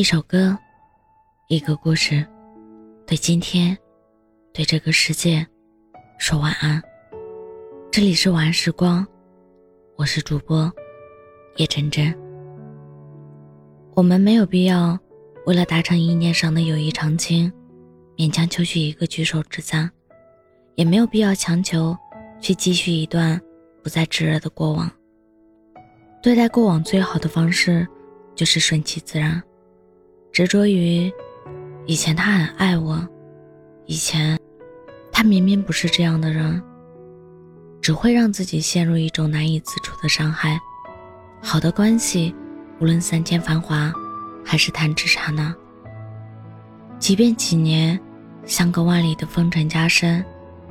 一首歌，一个故事，对今天，对这个世界，说晚安。这里是晚安时光，我是主播叶真真。我们没有必要为了达成意念上的友谊长青，勉强求取一个举手之赞，也没有必要强求去继续一段不再炙热的过往。对待过往最好的方式，就是顺其自然。执着于以前他很爱我，以前他明明不是这样的人，只会让自己陷入一种难以自处的伤害。好的关系，无论三千繁华，还是弹指刹那，即便几年相隔万里的风尘加深，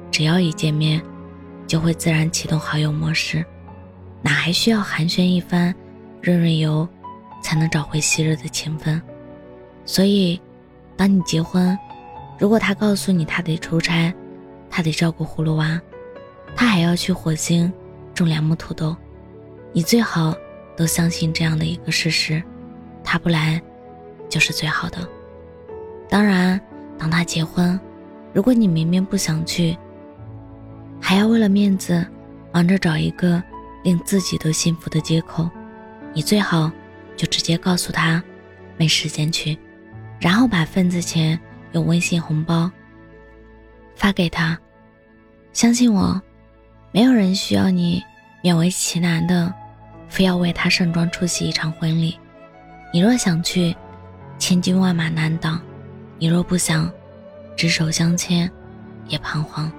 只要一见面，就会自然启动好友模式，哪还需要寒暄一番，润润油，才能找回昔日的情分？所以，当你结婚，如果他告诉你他得出差，他得照顾葫芦娃，他还要去火星种两亩土豆，你最好都相信这样的一个事实：他不来，就是最好的。当然，当他结婚，如果你明明不想去，还要为了面子，忙着找一个令自己都幸福的借口，你最好就直接告诉他，没时间去。然后把份子钱用微信红包发给他，相信我，没有人需要你勉为其难的，非要为他盛装出席一场婚礼。你若想去，千军万马难挡；你若不想，执手相牵，也彷徨。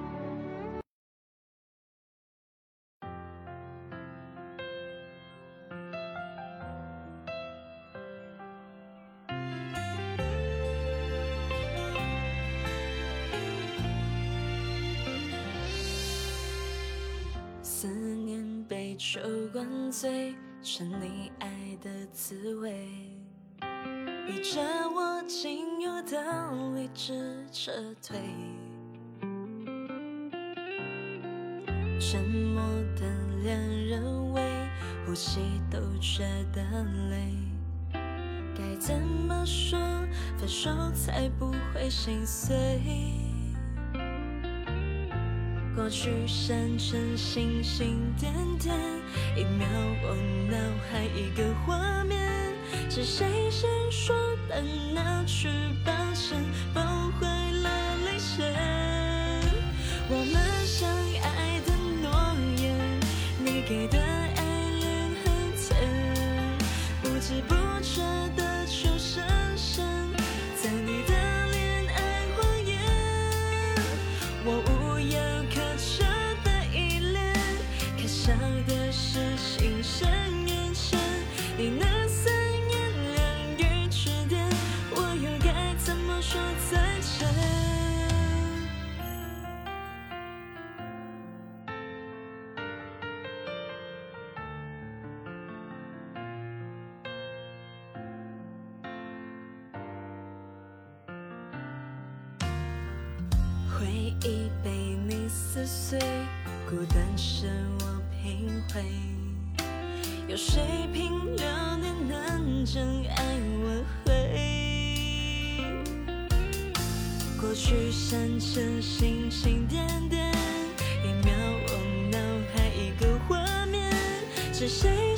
酒灌醉，沉溺爱的滋味，逼着我仅有的理智撤退。沉默的恋人为呼吸都觉得累，该怎么说分手才不会心碎？过去闪成星星点点，一秒我脑海一个画面，是谁先说的那句抱歉，崩坏了泪腺。我们相爱的诺言，你给的爱恋很甜，不知不觉已被你撕碎，孤单是我品回。有谁凭流年能真爱挽回？过去闪成星星点点，一秒我脑海一个画面，是谁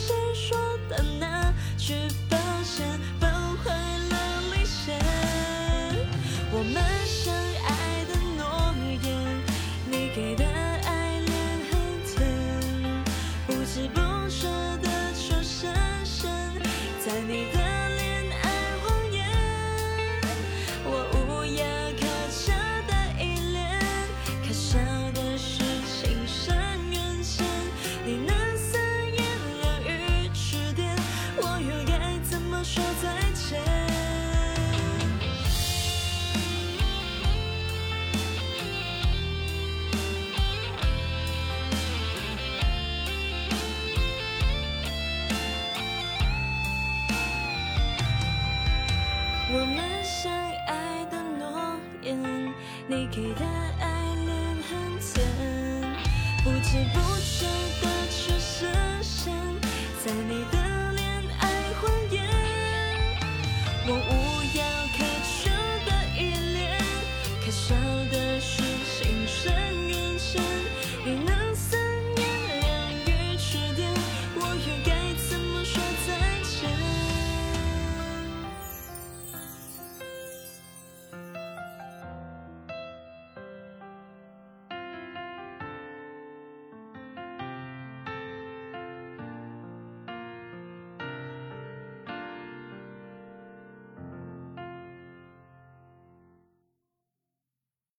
我们相爱的诺言你给的爱恋很甜不知不觉的全实现在你的恋爱谎言我无药可救的依恋可笑的是情深缘浅你那